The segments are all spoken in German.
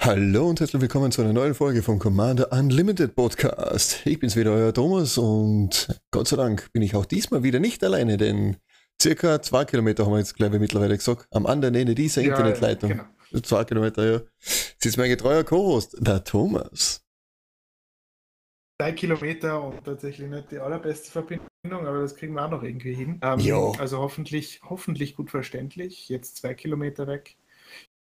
Hallo und herzlich willkommen zu einer neuen Folge vom Commander Unlimited Podcast. Ich bin's wieder, euer Thomas und Gott sei Dank bin ich auch diesmal wieder nicht alleine, denn circa zwei Kilometer haben wir jetzt, glaube ich, mittlerweile gesagt, am anderen Ende dieser ja, Internetleitung. Genau. Zwei Kilometer, ja. Sitzt mein getreuer Co-Host, der Thomas. Zwei Kilometer und tatsächlich nicht die allerbeste Verbindung, aber das kriegen wir auch noch irgendwie hin. Ähm. Also hoffentlich, hoffentlich gut verständlich. Jetzt zwei Kilometer weg.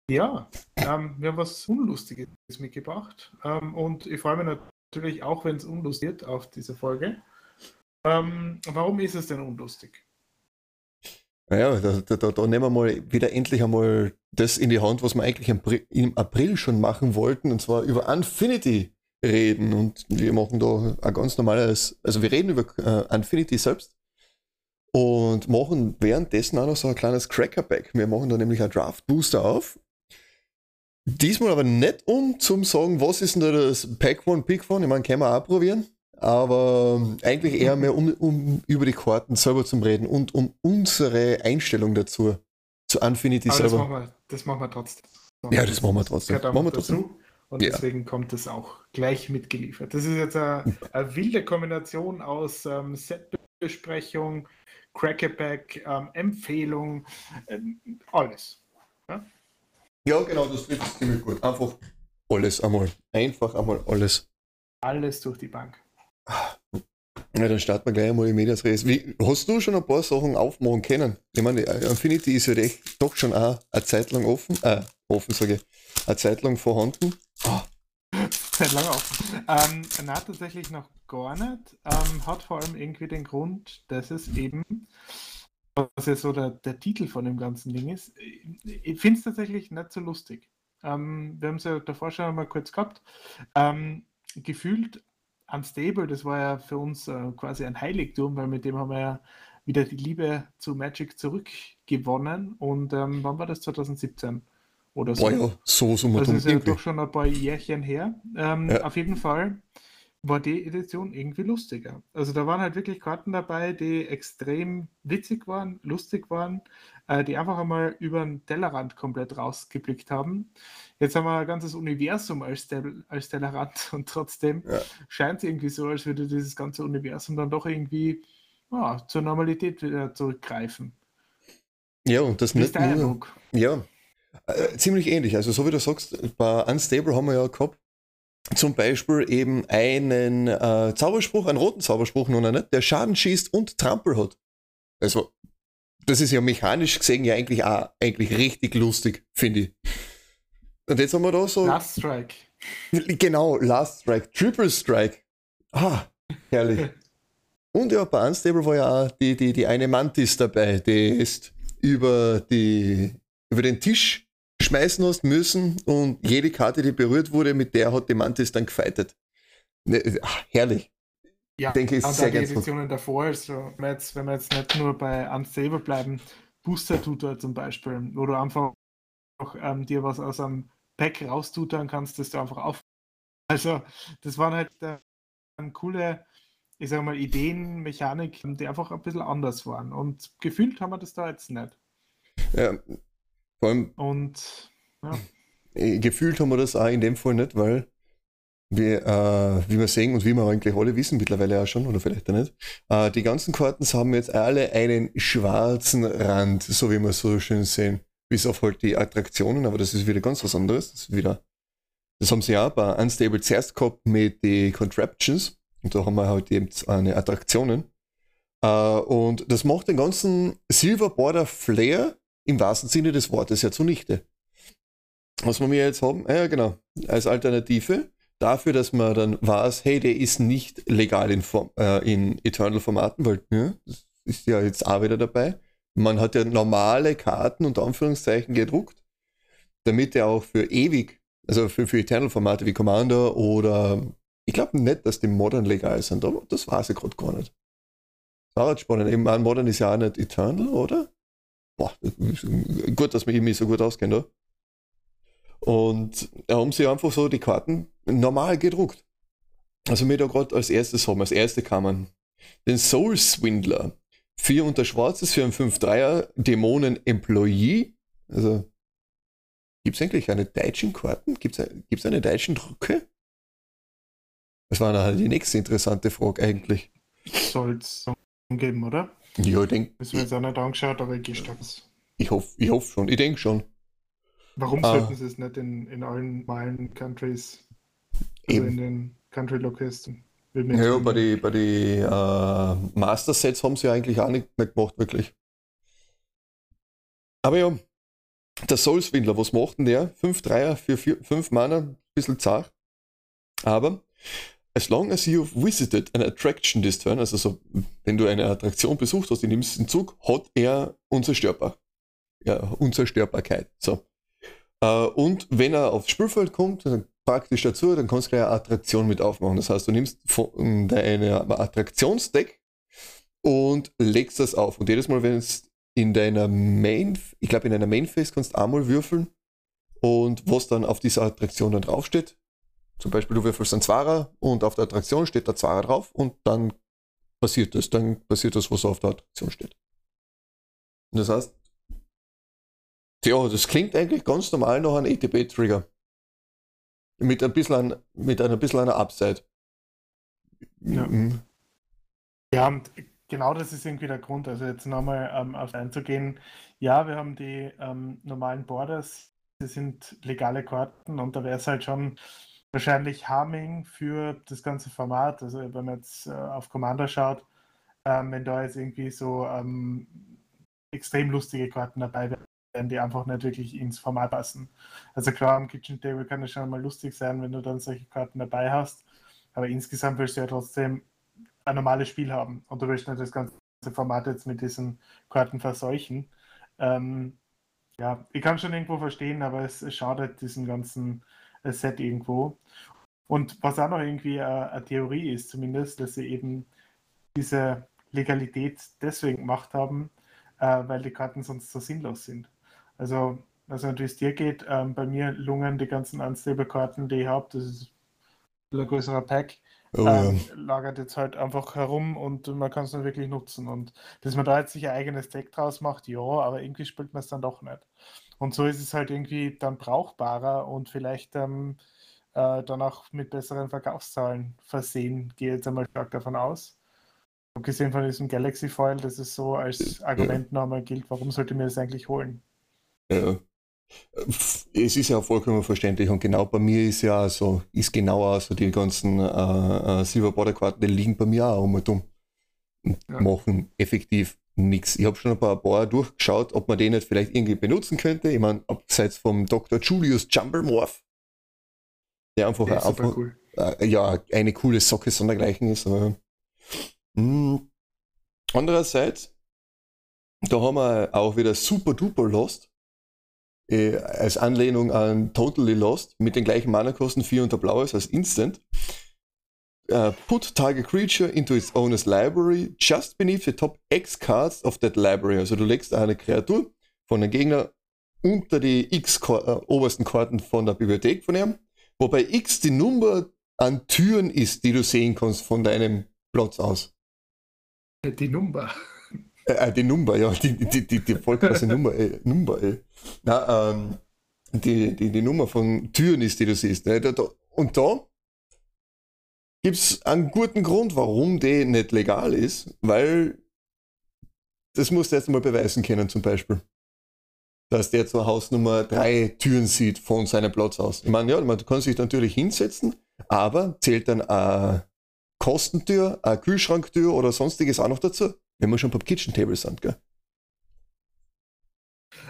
Ja, ähm, wir haben was Unlustiges mitgebracht. Ähm, und ich freue mich natürlich auch, wenn es unlustig wird auf diese Folge. Ähm, warum ist es denn unlustig? Naja, da, da, da, nehmen wir mal wieder endlich einmal das in die Hand, was wir eigentlich im, im April schon machen wollten, und zwar über Infinity reden. Und wir machen da ein ganz normales, also wir reden über äh, Infinity selbst und machen währenddessen auch noch so ein kleines Crackerback. Wir machen da nämlich ein Draft Booster auf Diesmal aber nicht um zum sagen, was ist denn da das Pack One, Pick One. Ich meine, können wir auch probieren. Aber eigentlich eher mehr um, um über die Karten selber zu reden und um unsere Einstellung dazu. Zu Infinity aber selber. Das machen, wir, das machen wir trotzdem. Ja, das machen wir trotzdem. Das machen wir trotzdem. Dazu. Und ja. deswegen kommt es auch gleich mitgeliefert. Das ist jetzt eine, eine wilde Kombination aus ähm, Setbesprechung, Crackerback, ähm, Empfehlung, ähm, alles. Ja? Ja, genau, das trifft ziemlich gut. Einfach alles einmal. Einfach einmal alles. Alles durch die Bank. Ja, dann starten wir gleich einmal in Medias Res. Wie, hast du schon ein paar Sachen aufmachen können? Ich meine, Infinity ist ja echt doch schon auch eine Zeit lang offen, äh, offen sage ich, eine Zeit lang vorhanden. Oh. Zeit lang offen. Ähm, na, tatsächlich noch gar nicht. Ähm, hat vor allem irgendwie den Grund, dass es eben was ja so der, der Titel von dem ganzen Ding ist. Ich finde es tatsächlich nicht so lustig. Ähm, wir haben es ja davor schon mal kurz gehabt. Ähm, gefühlt Unstable, das war ja für uns äh, quasi ein Heiligtum, weil mit dem haben wir ja wieder die Liebe zu Magic zurückgewonnen. Und ähm, wann war das? 2017 oder so? Boah, ja, so, so Das ist ja doch schon ein paar Jährchen her. Ähm, ja. Auf jeden Fall war die Edition irgendwie lustiger. Also da waren halt wirklich Karten dabei, die extrem witzig waren, lustig waren, äh, die einfach einmal über den Tellerrand komplett rausgeblickt haben. Jetzt haben wir ein ganzes Universum als, Tel als Tellerrand und trotzdem ja. scheint es irgendwie so, als würde dieses ganze Universum dann doch irgendwie oh, zur Normalität wieder zurückgreifen. Ja, und das nicht nur, Ja, äh, ziemlich ähnlich. Also so wie du sagst, bei Unstable haben wir ja gehabt, zum Beispiel eben einen äh, Zauberspruch, einen roten Zauberspruch noch nicht, der Schaden schießt und Trampel hat. Also, das ist ja mechanisch gesehen ja eigentlich auch eigentlich richtig lustig, finde ich. Und jetzt haben wir da so. Last Strike. Genau, Last Strike. Triple Strike. Ah, herrlich. und ja, bei Unstable war ja auch die, die, die eine Mantis dabei, die ist über, die, über den Tisch schmeißen hast müssen und jede Karte, die berührt wurde, mit der hat die Mantis dann gefeitet. Ne, ach, herrlich. Ja, ich denke, ist sehr die Editionen davor, also wenn wir, jetzt, wenn wir jetzt nicht nur bei Unstable bleiben, Booster Tutor zum Beispiel, wo du einfach auch, ähm, dir was aus einem Pack raustutern kannst, das du einfach auf. Also, das waren halt äh, coole, ich sag mal, Ideen, Mechanik, die einfach ein bisschen anders waren. Und gefühlt haben wir das da jetzt nicht. Ja, vor allem. Und ja. Äh, gefühlt haben wir das auch in dem Fall nicht, weil wir, äh, wie wir sehen und wie wir eigentlich alle wissen, mittlerweile auch schon, oder vielleicht auch nicht, äh, die ganzen Karten haben jetzt alle einen schwarzen Rand, so wie wir so schön sehen. Bis auf halt die Attraktionen, aber das ist wieder ganz was anderes. Das, wieder, das haben sie ja bei Unstable zuerst gehabt mit den Contraptions. Und da haben wir halt eben eine Attraktionen. Äh, und das macht den ganzen Silver Border Flair im wahrsten Sinne des Wortes ja zunichte. Was wir jetzt haben, ja genau, als Alternative dafür, dass man dann weiß, hey, der ist nicht legal in, Form, äh, in Eternal-Formaten, weil ja, das ist ja jetzt auch wieder dabei. Man hat ja normale Karten unter Anführungszeichen gedruckt, damit er auch für ewig, also für, für Eternal-Formate wie Commander oder ich glaube nicht, dass die Modern legal sind, aber das weiß ich gerade gar nicht. War halt spannend. Eben, Modern ist ja auch nicht Eternal, oder? Boah, gut, dass ich mich so gut auskenne. Und da haben sie einfach so die Karten normal gedruckt. Also wir da gerade als erstes haben, als erste kamen den Soul Swindler. 4 unter Schwarzes für einen 5-3er Dämonen Employee. Also gibt es eigentlich eine deutschen Karten? Gibt es eine deutschen Drucke? Das war halt die nächste interessante Frage eigentlich. Soll es geben, oder? Ja, ich denke. Das wir jetzt auch nicht angeschaut, aber ich gehe stark. Ich hoffe ich hoff schon, ich denke schon. Warum ah. sollten sie es nicht in, in allen normalen Countries, also Eben. in den Country Locations? Ja, bei den bei die, äh, Master Sets haben sie eigentlich auch nicht, nicht gemacht, wirklich. Aber ja, der Soulswindler, was macht denn der? 5 Dreier für 5 Mana, ein bisschen zart. Aber As long as you've visited an attraction this turn, also so, wenn du eine Attraktion besucht hast in dem Zug, hat er unzerstörbar. Ja, Unzerstörbarkeit. So. Uh, und wenn er aufs Spielfeld kommt, dann praktisch dazu, dann kannst du gleich eine Attraktion mit aufmachen. Das heißt, du nimmst deine Attraktionsdeck und legst das auf. Und jedes Mal, wenn es in deiner Main, ich glaube in deiner Main Phase kannst du einmal würfeln und was dann auf dieser Attraktion dann draufsteht, zum Beispiel, du würfelst einen Zwarer und auf der Attraktion steht der Zwarer drauf und dann passiert das. Dann passiert das, was auf der Attraktion steht. Und das heißt, ja, das klingt eigentlich ganz normal nach einem ETB-Trigger. Mit ein bisschen, an, mit einer bisschen einer Upside. Ja. Mhm. ja, und genau das ist irgendwie der Grund. Also jetzt nochmal ähm, auf einzugehen. Ja, wir haben die ähm, normalen Borders, die sind legale Karten und da wäre es halt schon wahrscheinlich Harming für das ganze Format. Also wenn man jetzt äh, auf Commander schaut, ähm, wenn da jetzt irgendwie so ähm, extrem lustige Karten dabei wären, die einfach nicht wirklich ins Format passen. Also klar, am Kitchen Table kann es schon mal lustig sein, wenn du dann solche Karten dabei hast. Aber insgesamt willst du ja trotzdem ein normales Spiel haben und du willst nicht das ganze Format jetzt mit diesen Karten verseuchen. Ähm, ja, ich kann schon irgendwo verstehen, aber es, schadet diesen ganzen Set irgendwo. Und was auch noch irgendwie eine, eine Theorie ist, zumindest, dass sie eben diese Legalität deswegen gemacht haben, äh, weil die Karten sonst so sinnlos sind. Also, also wie es dir geht, ähm, bei mir lungen die ganzen Unstable-Karten, die ich habe, das ist ein größerer Pack, oh, ähm, ja. lagert jetzt halt einfach herum und man kann es dann wirklich nutzen. Und dass man da jetzt sich ein eigenes Deck draus macht, ja, aber irgendwie spielt man es dann doch nicht. Und so ist es halt irgendwie dann brauchbarer und vielleicht ähm, äh, dann auch mit besseren Verkaufszahlen versehen, gehe jetzt einmal stark davon aus. Abgesehen von diesem Galaxy Foil, das ist so als Argument ja. nochmal gilt, warum sollte mir das eigentlich holen? Ja. Es ist ja vollkommen verständlich und genau bei mir ist ja so, ist genauer so die ganzen äh, äh, Silver Border Karten, die liegen bei mir auch immer dumm. Und ja. machen effektiv nichts. Ich habe schon ein paar, paar durchgeschaut, ob man den nicht vielleicht irgendwie benutzen könnte. Ich meine, abseits vom Dr. Julius Jumblemorph, der einfach, ja, einfach cool. äh, ja, eine coole Socke sondergleichen ist. Aber, mh. Hm. Andererseits, da haben wir auch wieder Super Duper Lost. Äh, als Anlehnung an Totally Lost mit den gleichen Mana-Kosten 4 unter Blaues als Instant. Uh, put target creature into its owner's library just beneath the top X cards of that library. Also du legst eine Kreatur von einem Gegner unter die X äh, obersten Karten von der Bibliothek von ihm, wobei X die Nummer an Türen ist, die du sehen kannst von deinem Platz aus. Die Nummer. Äh, äh, die Nummer, ja, die, die, die, die vollkrasse Nummer, ey. Nummer, ey. Na, ähm, die, die, die Nummer von Türen ist, die du siehst. Ne? Und da gibt es einen guten Grund, warum der nicht legal ist, weil das musst du jetzt mal beweisen können, zum Beispiel. Dass der zur Hausnummer drei Türen sieht von seinem Platz aus. Ich meine, ja, man kann sich natürlich hinsetzen, aber zählt dann eine Kostentür, eine Kühlschranktür oder sonstiges auch noch dazu, wenn wir schon beim Kitchen Table sind, gell?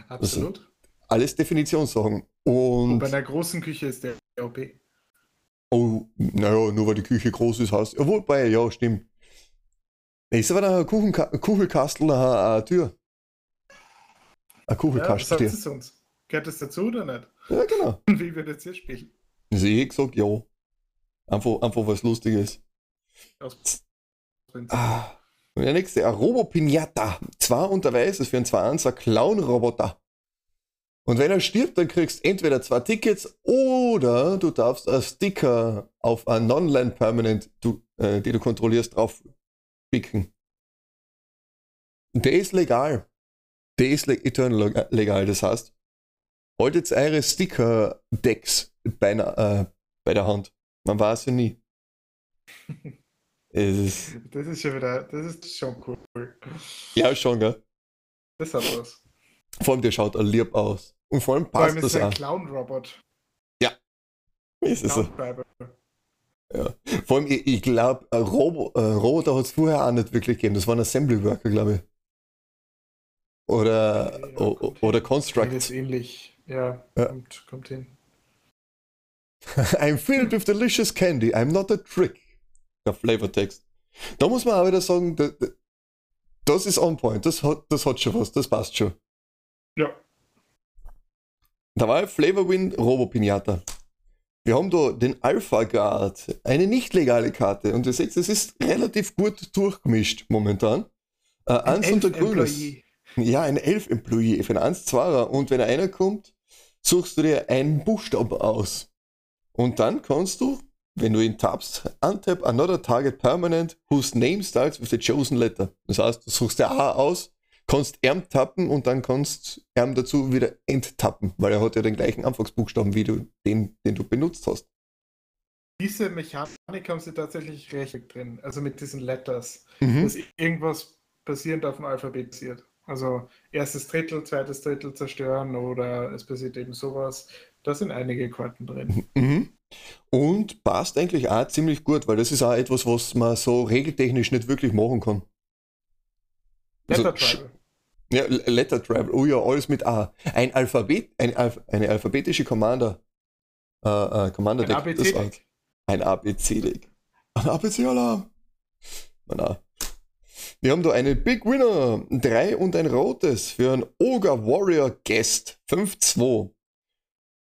Absolut. Also, alles Definitionssachen. Und, Und bei einer großen Küche ist der OP. Oh, naja, nur weil die Küche groß ist, heißt. Ja, wobei, ja, stimmt. Ist aber ein Kuchelkastel eine Tür. Ein Kuchelkastel. Ja, sagst uns? Gehört das dazu oder nicht? Ja, genau. Und wie wird jetzt hier spielen? Also ich gesagt, ja. Einfach, einfach was Lustiges. Ah, der nächste, ein Robo Pinata. Zwei unterweis ist für einen 2 1 Clown-Roboter. Und wenn er stirbt, dann kriegst du entweder zwei Tickets oder du darfst einen Sticker auf ein Non-Land Permanent, du, äh, die du kontrollierst, drauf picken. Der ist legal. Der ist le eternal legal. Das heißt, haltet eure Sticker-Decks bei, äh, bei der Hand. Man weiß ja nie. ist das ist schon wieder, das ist schon cool. Ja, schon, gell? Das hat was. Vor allem, der schaut lieb aus. Und vor allem passt vor allem ist das ein Clown-Robot. Ja. Ist es so. Ja. Vor allem, ich, ich glaube, Robo, äh, Roboter hat es vorher auch nicht wirklich gegeben. Das war ein Assembly Worker, glaube ich. Oder, ja, oder Construct. Das ist ähnlich. Ja, ja. Kommt, kommt hin. I'm filled with delicious candy. I'm not a trick. Der Flavortext. Da muss man auch wieder sagen, das ist on point. Das hat, das hat schon was. Das passt schon. Ja. Da war Flavor Win Robo Pinata. Wir haben da den Alpha Guard, eine nicht legale Karte. Und ihr seht, es ist relativ gut durchgemischt momentan. Äh, eins unter Grünes. Ja, ein Elf-Employee für einen 1-2er. Und wenn einer kommt, suchst du dir einen Buchstaben aus. Und dann kannst du, wenn du ihn tappst, untap another target permanent whose name starts with the chosen letter. Das heißt, du suchst der A aus, kannst erm tappen und dann kannst erm dazu wieder enttappen, weil er hat ja den gleichen Anfangsbuchstaben wie du, den, den du benutzt hast. Diese Mechanik haben sie tatsächlich recht drin, also mit diesen Letters, mhm. dass irgendwas basierend auf dem Alphabet passiert. Also erstes Drittel, zweites Drittel zerstören oder es passiert eben sowas. Da sind einige Karten drin. Mhm. Und passt eigentlich auch ziemlich gut, weil das ist auch etwas, was man so regeltechnisch nicht wirklich machen kann. Also, Letter Travel. Ja, Letter Travel. Oh ja, alles mit A. Ein Alphabet, ein Alph eine alphabetische Commander. Äh, äh, Commander. Ein ABC-Deck. Ein ABC-Deck. Ein ABC-Alarm. Na, wir haben da einen Big Winner. Drei und ein rotes für einen Ogre Warrior Guest. 5-2.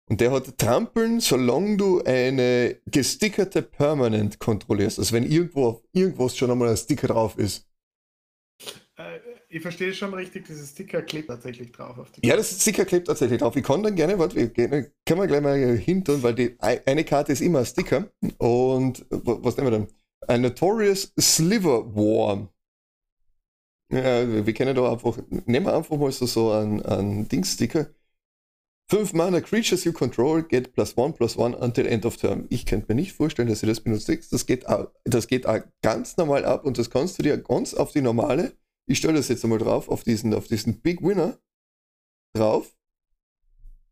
Und der hat Trampeln, solange du eine gestickerte Permanent kontrollierst. Also wenn irgendwo auf irgendwas schon einmal ein Sticker drauf ist. Äh, ich verstehe schon richtig, dieses Sticker klebt tatsächlich drauf. ja, das Sticker klebt tatsächlich drauf. Ich kann dann gerne, warte, wir können wir gleich mal hintun, weil die eine Karte ist immer ein Sticker. Und was nehmen wir denn? Ein Notorious Sliver War. Ja, wir kennen da einfach, nehmen wir einfach mal so, so einen, einen Dings-Sticker. 5 Mana Creatures you control get plus 1 plus 1 until end of term. Ich könnte mir nicht vorstellen, dass ihr das benutzt. Das geht, auch, das geht auch ganz normal ab und das kannst du dir ganz auf die normale, ich stelle das jetzt einmal drauf, auf diesen, auf diesen Big Winner drauf.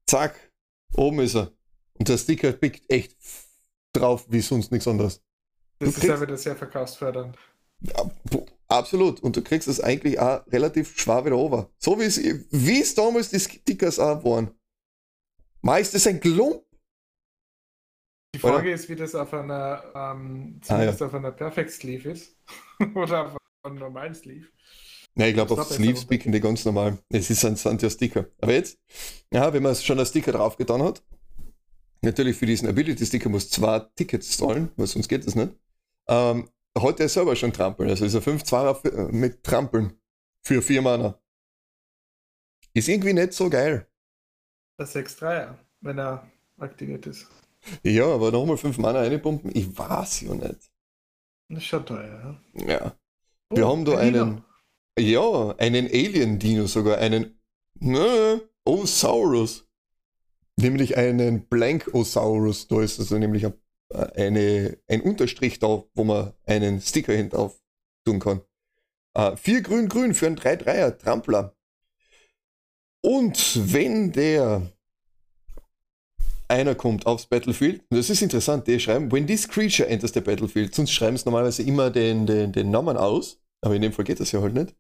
Zack, oben ist er. Und der Sticker pickt echt drauf wie sonst nichts anderes. Das du ist ja wieder sehr verkaufsfördernd. Ja, Absolut. Und du kriegst es eigentlich auch relativ schwer wieder over. So wie es, wie es damals die Stickers auch waren. Meist ist ein Klump. Die Frage Oder? ist, wie das auf einer, ähm, ah, ja. auf einer Perfect Sleeve ist. Oder auf einem normalen Sleeve. Ja, ich glaube, auf Sleeves picken die ganz normal. Es ist ein, sind ja Sticker. Aber jetzt, ja, wenn man schon einen Sticker drauf getan hat, natürlich für diesen Ability-Sticker muss zwei Tickets zahlen, weil sonst geht das nicht. Ähm, hat er selber schon Trampeln. Also ist er 5-2er mit Trampeln für 4 Mana. Ist irgendwie nicht so geil. Der 6-3er, wenn er aktiviert ist. Ja, aber nochmal 5 Mana reinpumpen, ich weiß ja nicht. Das ist schon teuer, ja. Ja. Wir oh, haben da einen. Dino. Ja, einen Alien-Dino sogar, einen. Ne, Osaurus. Nämlich einen Blank-Osaurus. Da ist also nämlich ein eine, ein Unterstrich da, wo man einen Sticker hintauf tun kann. Äh, 4 grün grün für einen 3-3er Trampler. Und wenn der einer kommt aufs Battlefield, das ist interessant, die schreiben, when this creature enters the battlefield, sonst schreiben sie normalerweise immer den, den, den Namen aus, aber in dem Fall geht das ja halt nicht,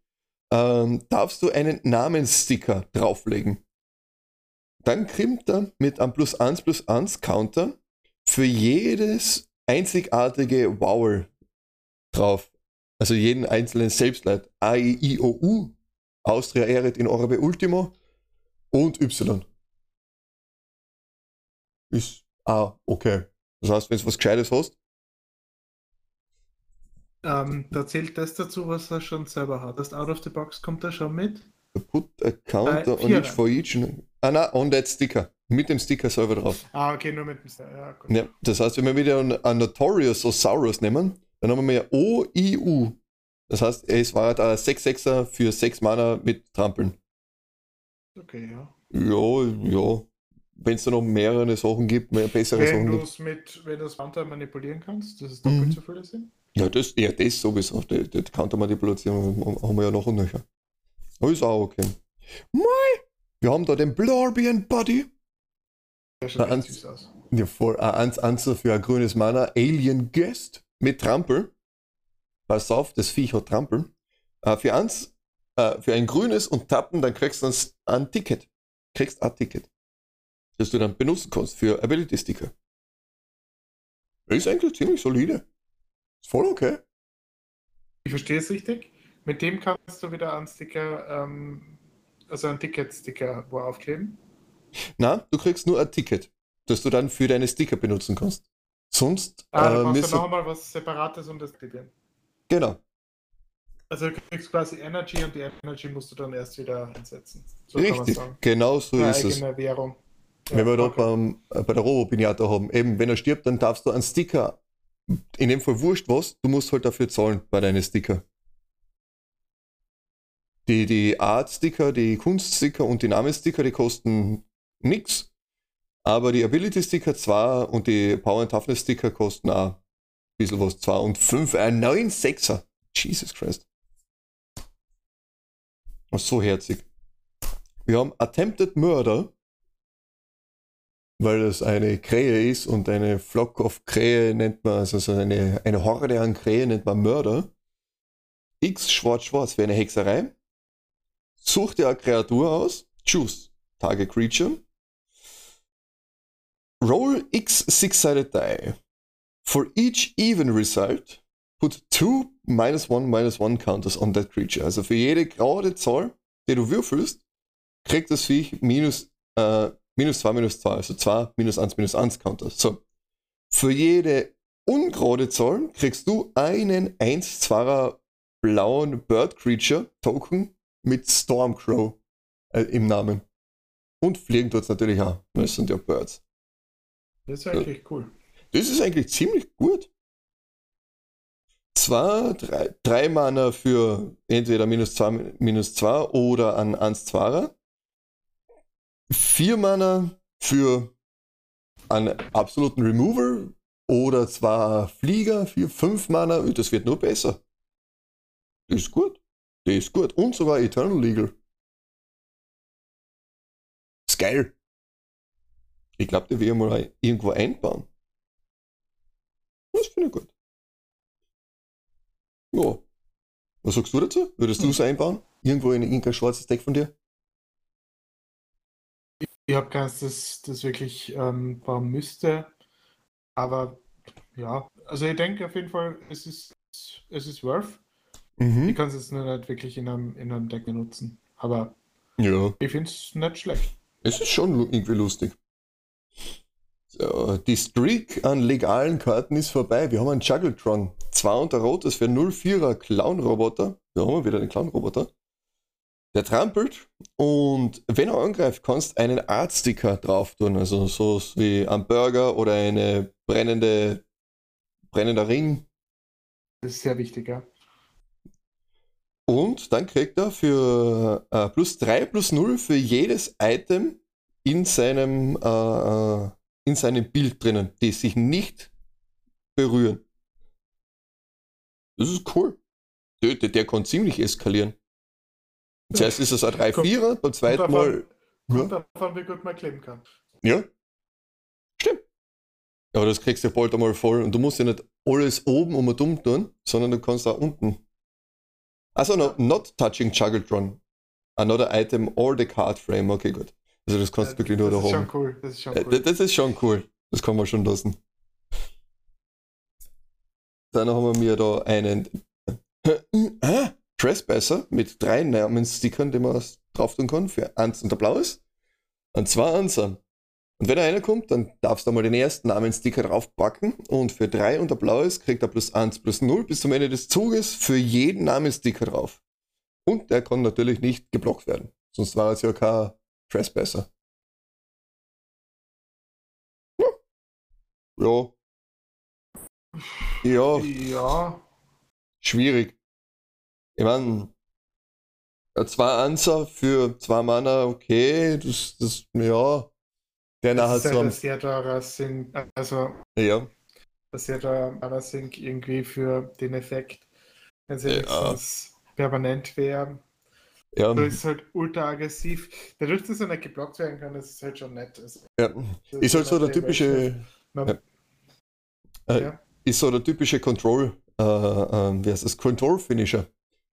ähm, darfst du einen Namenssticker drauflegen. Dann kriegt er mit einem plus 1 plus 1 Counter für jedes einzigartige Vowel drauf. Also jeden einzelnen Selbstleit. A, I, I, O, U. Austria eret in orbe ultimo. Und Y. Ist A, okay. Das heißt, wenn du was Gescheites hast. Ähm, da zählt das dazu, was er schon selber hat. Das Out of the Box kommt da schon mit? Put a counter Äh, on each for each. Ah, na, on that Sticker. Mit dem Sticker selber drauf. Ah, okay, nur mit dem Star. Ja, gut. Ja, das heißt, wenn wir wieder einen, einen Notorious Osaurus nehmen, dann haben wir ja O-I-U. Das heißt, es war da 6-6er für 6 Mana mit Trampeln. Okay, ja. Ja, ja. Wenn es da noch mehrere Sachen gibt, mehr bessere Wenn Sachen du gibt. mit, wenn du es Hunter manipulieren kannst, dass es doppelt Mhm. so viele sind. Ja, das, ja, das sowieso. Die, die Countermanipulation haben wir ja noch und nöcher. Aber ist auch okay. Mei, wir haben da den Blorbian Buddy. Der schaut ans- süß aus. Ja, voll. Ein Answer für ein grünes Mana. Alien Guest mit Trampel. Pass auf, das Viech hat Trampel. Äh, für eins, äh, für ein grünes und tappen, dann kriegst du ein, ein Ticket. Kriegst ein Ticket. Das du dann benutzen kannst für Ability Sticker. Ist eigentlich ziemlich solide. Ist voll okay. Ich verstehe es richtig. Mit dem kannst du wieder einen Sticker, ähm, also einen Ticket-Sticker wo aufkleben. Na, du kriegst nur ein Ticket, das du dann für deine Sticker benutzen kannst. Sonst Ah, äh, brauchst du müssen, noch einmal was Separates, um das zu. Genau, Also du kriegst quasi Energy und die Energy musst du dann erst wieder einsetzen. So richtig. sagen. Genau so Eine ist es. Währung. Wenn wir da okay. beim, äh, bei der Robo-Pinata haben, eben, wenn er stirbt, dann darfst du einen Sticker, in dem Fall wurscht was, du musst halt dafür zahlen bei deinen Sticker. Die, die Art-Sticker, die Kunst-Sticker und die Namenssticker, die kosten nix. Aber die Ability-Sticker zwar und die Power and Toughness-Sticker kosten auch ein bisschen was. Zwar und fünf, äh, neun Sechser. Jesus Christ. Das so herzig. Wir haben Attempted Murder, weil es eine Krähe ist und eine Flock of Krähe nennt man, also so eine, eine Horde an Krähe nennt man Mörder. X schwarz-schwarz wäre eine Hexerei. Such dir eine Kreatur aus, choose Target Creature. Roll X six-sided die. For each even result, put two minus one minus one counters on that creature. Also für jede gerade Zahl, die du würfelst, kriegt das Viech minus, äh, minus 2, minus 2, also 2, minus 1, minus 1 Counter. So. Für jede ungerade Zahl kriegst du einen 1 2er blauen Bird Creature Token mit Stormcrow äh, im Namen. Und fliegen es natürlich auch, weil es sind ja Birds. Das ist eigentlich cool. Das ist eigentlich ziemlich gut. Zwei, drei, drei Mana für entweder minus 2 minus 2 oder an 1 2 Vier Mana für einen absoluten Remover oder zwar Flieger für fünf Mana. Das wird nur besser. Das ist gut. Das ist gut. Und sogar Eternal Legal. Ist geil. Ich glaube, der will ich mal irgendwo einbauen. Das finde ich gut. Ja. Was sagst du dazu? Würdest du es einbauen? Irgendwo in irgendein schwarzes Deck von dir? Ich habe keins, das, das wirklich ähm, bauen müsste. Aber ja, also ich denke auf jeden Fall, es ist, es ist worth. Ich Mhm. kann es jetzt nur nicht wirklich in einem, in einem Deck benutzen. Aber Ja. ich finde es nicht schlecht. Es ist schon irgendwie lustig. So, die Streak an legalen Karten ist vorbei. Wir haben einen Juggletron. Zwei unter Rot, das wäre 04er Clown-Roboter. Da haben wir wieder den Clown-Roboter. Der trampelt und wenn er angreift, kannst einen Art-Sticker drauf tun. Also so wie ein Burger oder eine brennende, brennender Ring. Das ist sehr wichtig, ja. Und dann kriegt er für äh, plus 3 plus 0 für jedes Item in seinem, äh, äh, in seinem Bild drinnen, die sich nicht berühren. Das ist cool. Der, der, kann ziemlich eskalieren. Zuerst ist es ein 3-4er, beim zweiten Mal. Und Ja, davon, wie gut man kleben kann. ja. Stimmt. Aber das kriegst du bald einmal voll und du musst ja nicht alles oben um und um tun, sondern du kannst auch unten. Also no, not touching Juggletron. Another item or the card frame. Okay, gut. Also das kannst du wirklich nur da haben. cool. Das ist schon Äh, cool. Das ist schon cool. Das kann man schon lassen. Dann haben wir mir da einen Trespasser mit drei Namensstickern, die man drauf tun kann. Für eins und der blaues. Und zwei Anser. Und wenn einer kommt, dann darfst du mal den ersten Namenssticker draufpacken. Und für drei und der blaues kriegt er plus eins plus null bis zum Ende des Zuges für jeden Namenssticker drauf. Und der kann natürlich nicht geblockt werden. Sonst war es ja kein Trespasser. Ja. Ja. Ja, Ja, schwierig. Ich meine, zwei Anser für zwei Mana, okay, das, das, ja. Der nachher das ist so halt am, ein sehr teurer Sync, also ja, sehr teurer Mana Sync irgendwie für den Effekt. Wenn sie Ja. permanent wäre. ja, So ist halt ultra aggressiv. Dadurch, dass er nicht geblockt werden kann, ist es halt schon nett. Also, ja. das Ist halt so der typische, Man, Ja. Äh, ja. Ist so der typische Control, äh, äh, wie heißt das, Control-Finisher.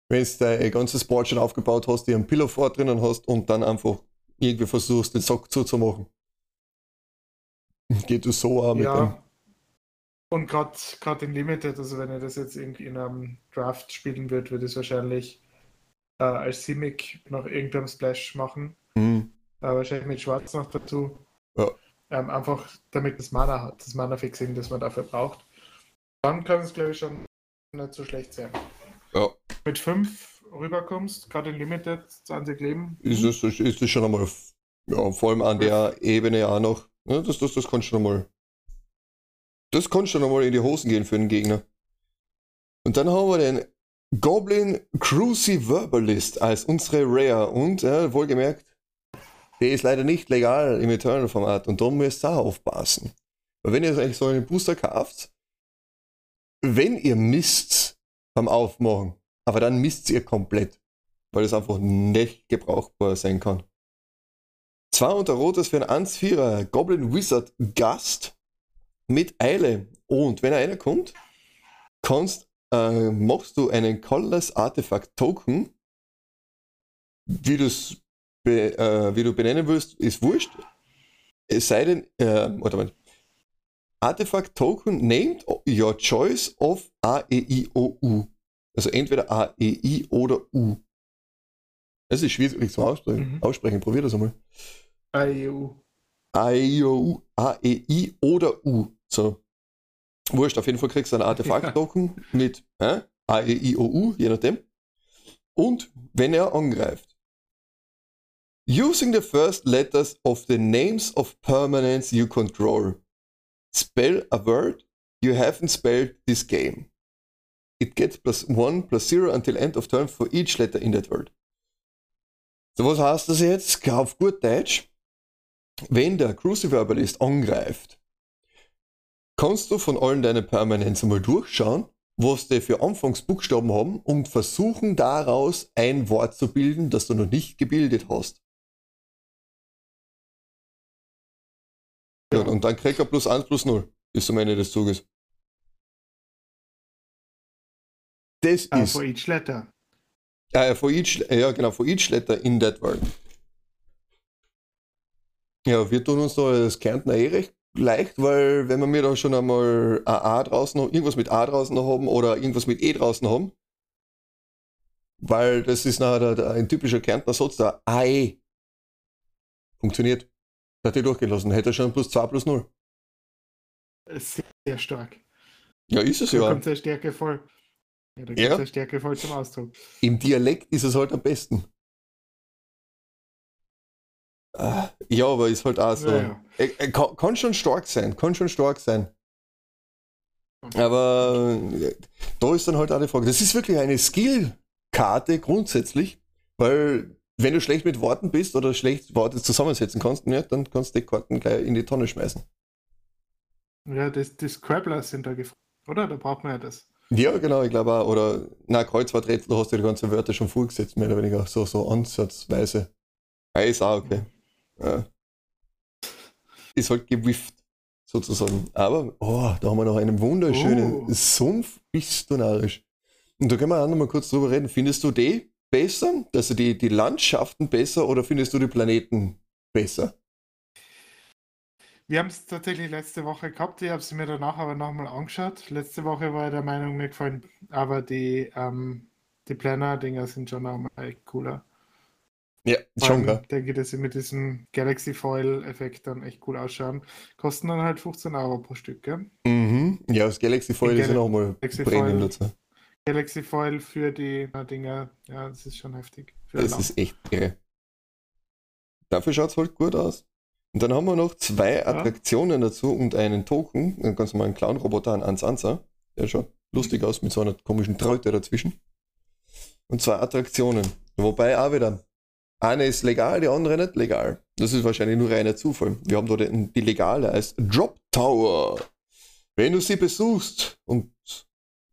Wenn du dein ganzes Board schon aufgebaut hast, die einen Pillow vor drinnen hast und dann einfach irgendwie versuchst, den Sack zuzumachen. Geht du so auch mit dem. Ja. Und gerade in Limited, also wenn er das jetzt irgendwie in einem Draft spielen wird, würde es wahrscheinlich äh, als Simic noch irgendeinem Splash machen. Hm, Äh, wahrscheinlich mit Schwarz noch dazu. Ja. Ähm, einfach damit das Mana hat, das Mana-Fixing, das man dafür braucht. Dann kann es, glaube ich, schon nicht so schlecht sein. ja. Mit 5 rüberkommst, gerade in Limited, 20 Leben. Ist es, ist es schon einmal, ja, vor allem an der Ebene auch noch. Ja, das, das, das kann schon einmal. Das kann schon einmal in die Hosen gehen für den Gegner. Und dann haben wir den Goblin Cruciverbalist als unsere Rare. Und, ja, wohlgemerkt, der ist leider nicht legal im Eternal-Format und da müsst ihr auch aufpassen. Weil wenn ihr euch so einen Booster kauft, wenn ihr misst beim Aufmachen, aber dann misst ihr komplett weil es einfach nicht gebrauchbar sein kann. Zwei unter Rotes für einen 1-4er Goblin Wizard Gast mit Eile. Und wenn einer kommt, kannst, äh, machst du einen Colorless Artifact Token. Wie, be, äh, wie du benennen willst, ist wurscht. Es sei denn, äh, mal. Artifact Token named your choice of A, E, I, O, U. Also entweder A, E, I oder U. Es ist schwierig zum Aussprechen. Mhm. Aussprechen. Probier das einmal. IU. A, E, O, U, A, E, I oder U. So. Wurscht, auf jeden Fall kriegst du einen Artefakt-Token mit äh, A, E, I, O, U, je nachdem. Und wenn er angreift. Using the first letters of the names of permanents you control. Spell a word you haven't spelled this game. It gets plus one plus zero until end of turn for each letter in that word. So, was heißt das jetzt? Auf gut Deutsch, wenn der Cruciverbalist angreift, kannst du von allen deinen Permanents mal durchschauen, was die für Anfangsbuchstaben haben und versuchen daraus ein Wort zu bilden, das du noch nicht gebildet hast. Und dann kriegt er plus 1 plus 0 bis zum Ende des Zuges. Das Ah, ist for each letter. äh, for each, ja, genau, for each letter in that word. Ja, wir tun uns da als Kärntner eh recht leicht, weil wenn wir mir da schon einmal ein A draußen haben, irgendwas mit A draußen haben oder irgendwas mit E draußen haben, weil das ist nachher ein typischer Kärntner Satz, der AE. Funktioniert. Hat er durchgehen lassen, hätte er schon plus 2 plus 0. Sehr, sehr stark. Ja, ist es Da ja. kommt seine Stärke voll. Ja, da kommt Ja. seine Stärke voll zum Ausdruck. Im Dialekt ist es halt am besten. Ah, Ja, aber ist halt auch so. Ja, ja. Er, er kann, kann schon stark sein, kann schon stark sein. Aber äh, da ist dann halt auch die Frage. Das ist wirklich eine Skill-Karte grundsätzlich, weil wenn du schlecht mit Worten bist oder schlecht Worte zusammensetzen kannst, ja, dann kannst du die Karten gleich in die Tonne schmeißen. Ja, das, die Scrabblers sind da gefragt, oder? Da braucht man ja das. Ja, genau, ich glaube auch. Oder, na, Kreuzworträtsel, da hast du die ganzen Wörter schon vorgesetzt, mehr oder weniger, so, so ansatzweise. Ja, ist auch okay. Ja. Ist halt gewifft, sozusagen. Aber, oh, da haben wir noch einen wunderschönen Oh. Sumpf, bist du narrisch. Und da können wir auch noch mal kurz drüber reden. Findest du die besser, also die, die Landschaften besser oder findest du die Planeten besser? Wir haben es tatsächlich letzte Woche gehabt. Ich habe es mir danach aber nochmal angeschaut. Letzte Woche war ich der Meinung, mir gefallen, aber die, ähm, die Planner-Dinger sind schon auch mal cooler. Ja, schon, allem gell? denke ich, dass sie mit diesem Galaxy Foil-Effekt dann echt cool ausschauen. Kosten dann halt 15 Euro pro Stück, gell? Mhm. Ja, das Galaxy Foil ist ja nochmal Premium dazu. Galaxy Foil für die äh, Dinger, ja, das ist schon heftig. das ist echt irre. Dafür schaut es halt gut aus. Und dann haben wir noch zwei Attraktionen ja. dazu und einen Token, einen ganz normalen Clown-Roboter, einen Ansansa. Der schaut lustig aus mit so einer komischen Traute dazwischen. Und zwei Attraktionen. Wobei auch wieder, eine ist legal, die andere nicht legal. Das ist wahrscheinlich nur reiner Zufall. Wir haben die, die legale als Drop Tower. Wenn du sie besuchst und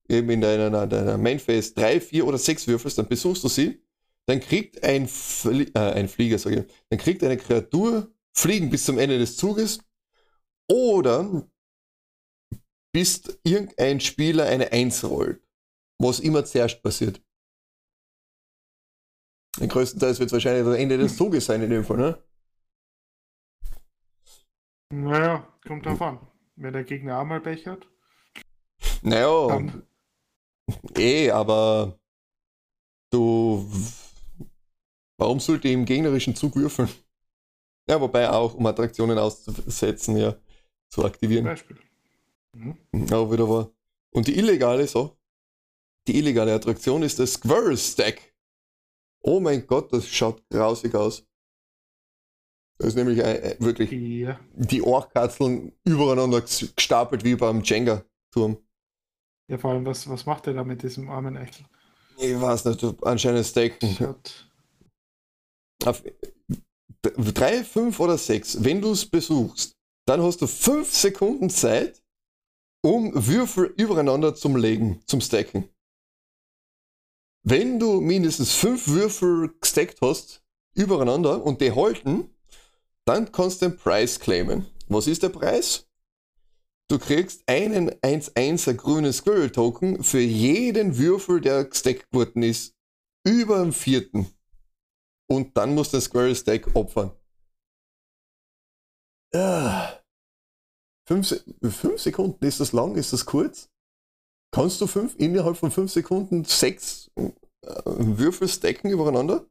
eben in deiner, deiner Mainphase 3, 4 oder 6 würfelst, dann besuchst du sie, dann kriegt ein, Flie äh, ein Flieger, sag ich, dann kriegt eine Kreatur Fliegen bis zum Ende des Zuges oder bis irgendein Spieler eine 1 rollt, was immer zuerst passiert. Den größten Teil wird es wahrscheinlich das Ende des Zuges sein in dem Fall, ne? Naja, kommt drauf an. Wenn der Gegner einmal Pech hat. Naja, dann. eh, aber du. Warum sollte ich im gegnerischen Zug würfeln? Ja, wobei auch, um Attraktionen auszusetzen, ja, zu aktivieren. Beispiel. Mhm. Auch wieder war. Und die illegale, so, die illegale Attraktion ist der Squirrel Stack. Oh mein Gott, das schaut grausig aus. Das ist nämlich ein, wirklich ja. die Ohrkatzeln übereinander gestapelt wie beim Jenga-Turm. Ja, vor allem, was, was macht er da mit diesem armen Echtel? Ich weiß nicht, anscheinend Stacken. Auf, drei, fünf oder sechs, wenn du es besuchst, dann hast du fünf Sekunden Zeit, um Würfel übereinander zum Legen, zum Stacken. Wenn du mindestens fünf Würfel gestackt hast, übereinander und die halten, dann kannst du den Preis claimen. Was ist der Preis? Du kriegst einen 1-1er grünen Squirrel Token für jeden Würfel, der gestackt worden ist, über dem vierten und dann muss der Squirrel Stack opfern. Ja. Fünf, fünf Sekunden, ist das lang, ist das kurz? Kannst du fünf, innerhalb von fünf Sekunden sechs äh, Würfel stacken übereinander?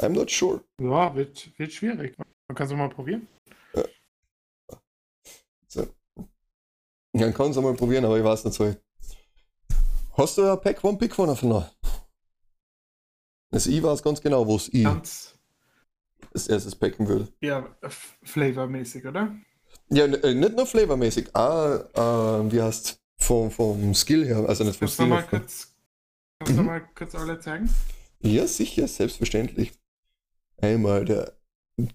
I'm not sure. Ja, wird, wird schwierig. Man kann es mal probieren. Ja. So. Man kann es mal probieren, aber ich weiß nicht so. Hast du ein Pack One Pick von noch? Das I es ganz genau, wo es I ganz als erstes packen würde. Ja, flavormäßig, oder? Ja, äh, nicht nur flavormäßig, ah, äh, wie heißt vom, vom Skill her, also nicht vom kannst Skill her. Kurz, kannst du mhm. mal kurz alle zeigen? Ja, sicher, selbstverständlich. Einmal der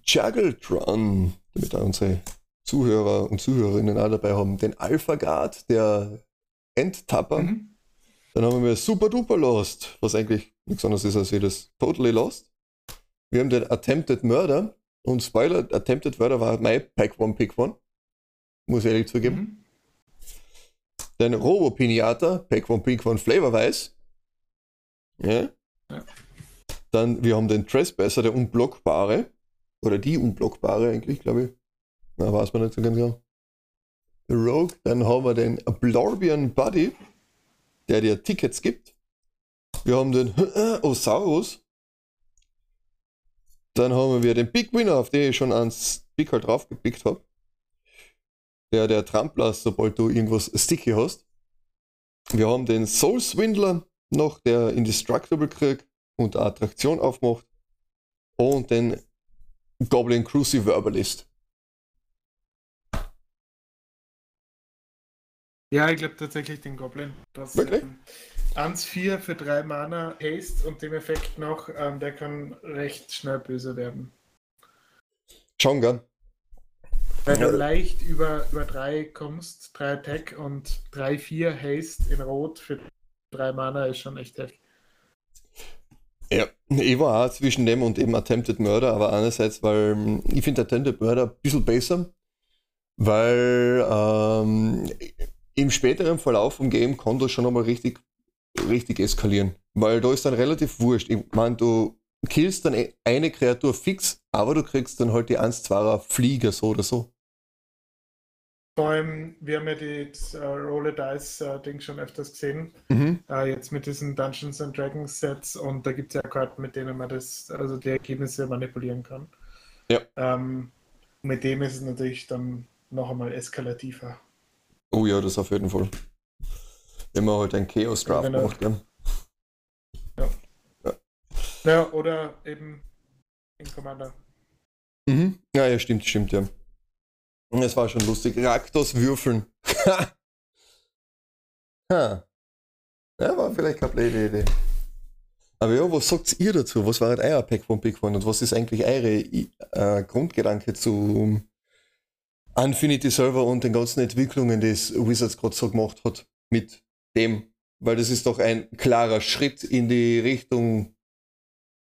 Juggletron, damit da unsere Zuhörer und Zuhörerinnen auch dabei haben. Den Alpha Guard, der Endtapper. Mhm. Dann haben wir Super Duper Lost, was eigentlich nichts anderes ist als jedes Totally Lost. Wir haben den Attempted Murder und Spoiler, Attempted Murder war mein Pack One Pick One. Muss ich ehrlich zugeben. Mhm. Den Robo Pinata, Pack One Pick One Flavor Weiß. Ja. ja. Dann, wir haben den Trespasser, der Unblockbare. Oder die Unblockbare eigentlich, glaube ich. Na, weiß man nicht so ganz genau. Rogue, dann haben wir den Blorbian Buddy der dir Tickets gibt. Wir haben den Osaurus. Dann haben wir den Big Winner, auf den ich schon Big halt draufgepickt habe. Der der Trampler, sobald du irgendwas sticky hast. Wir haben den Soul Swindler noch, der Indestructible kriegt und Attraktion aufmacht. Und den Goblin Cruciverbalist. Ja, ich glaube tatsächlich den Goblin. Das, Wirklich? Ähm, 1-4 für 3 Mana Haste und dem Effekt noch, ähm, der kann recht schnell böse werden. Schon, gell? Wenn du leicht über, über 3 kommst, 3 Attack und 3-4 Haste in Rot für 3 Mana ist schon echt heftig. Ja, ich war auch zwischen dem und eben Attempted Murder, aber einerseits, weil ich finde Attempted Murder ein bisschen besser, weil ähm, im späteren Verlauf vom Game kann das schon einmal richtig, richtig eskalieren. Weil da ist dann relativ wurscht. Ich meine, du killst dann eine Kreatur fix, aber du kriegst dann halt die 1-2er Flieger so oder so. Vor allem, wir haben ja die uh, Roll Dice uh, Ding schon öfters gesehen. Mhm. Uh, jetzt mit diesen Dungeons and Dragons Sets und da gibt es ja Karten, mit denen man das, also die Ergebnisse manipulieren kann. Ja. Um, mit dem ist es natürlich dann noch einmal eskalativer. Oh ja, das auf jeden Fall. Wenn man halt ein Chaos Draft Genau. macht, gell? Ja, oder eben in Commander. Mhm. Ja, ja, stimmt, stimmt, ja. Und Es war schon lustig. Raktos würfeln. ha. Ja, war vielleicht keine blöde Idee. Aber ja, was sagt ihr dazu? Was war euer Pack von Big One und was ist eigentlich eure äh, Grundgedanke zu Infinity Server und den ganzen Entwicklungen, die es Wizards gerade so gemacht hat mit dem? Weil das ist doch ein klarer Schritt in die Richtung,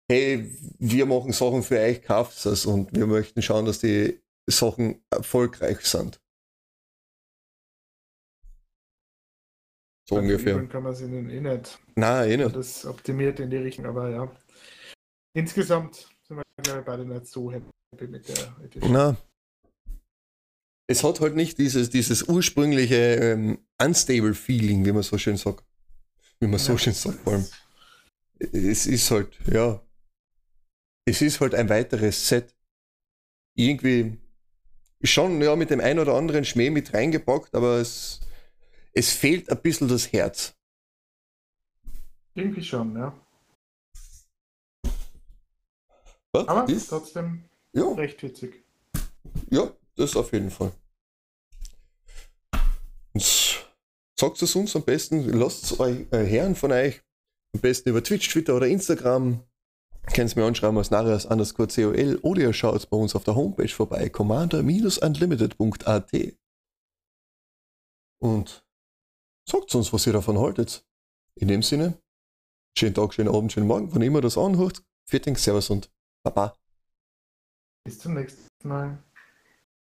hey, wir machen Sachen für euch, kauft es und wir möchten schauen, dass die Sachen erfolgreich sind. So ungefähr. Dann kann man es ihnen eh nicht. Nein, eh nicht. Das optimiert in die Richtung, aber ja. Insgesamt sind wir, beide nicht so happy mit der Edition. Na. Es hat halt nicht dieses, dieses ursprüngliche ähm, unstable Feeling, wie man so schön sagt. Wie man so Ja. schön sagt, vor allem. Es ist halt, ja. Es ist halt ein weiteres Set. Irgendwie schon, ja, mit dem einen oder anderen Schmäh mit reingepackt, aber es, es fehlt ein bisschen das Herz. Irgendwie schon, ja. Was? Aber ist, trotzdem ja, recht witzig. ja, das auf jeden Fall. Sagt es uns am besten, lasst es euch äh, hören von euch. Am besten über Twitch, Twitter oder Instagram. Könnt mir anschreiben als Narias underscore COL oder ihr schaut bei uns auf der Homepage vorbei, commander-unlimited.at. Und sagt uns, was ihr davon haltet. In dem Sinne, schönen Tag, schönen Abend, schönen Morgen, wann immer das anhört. Dank, Servus und Baba. Bis zum nächsten Mal.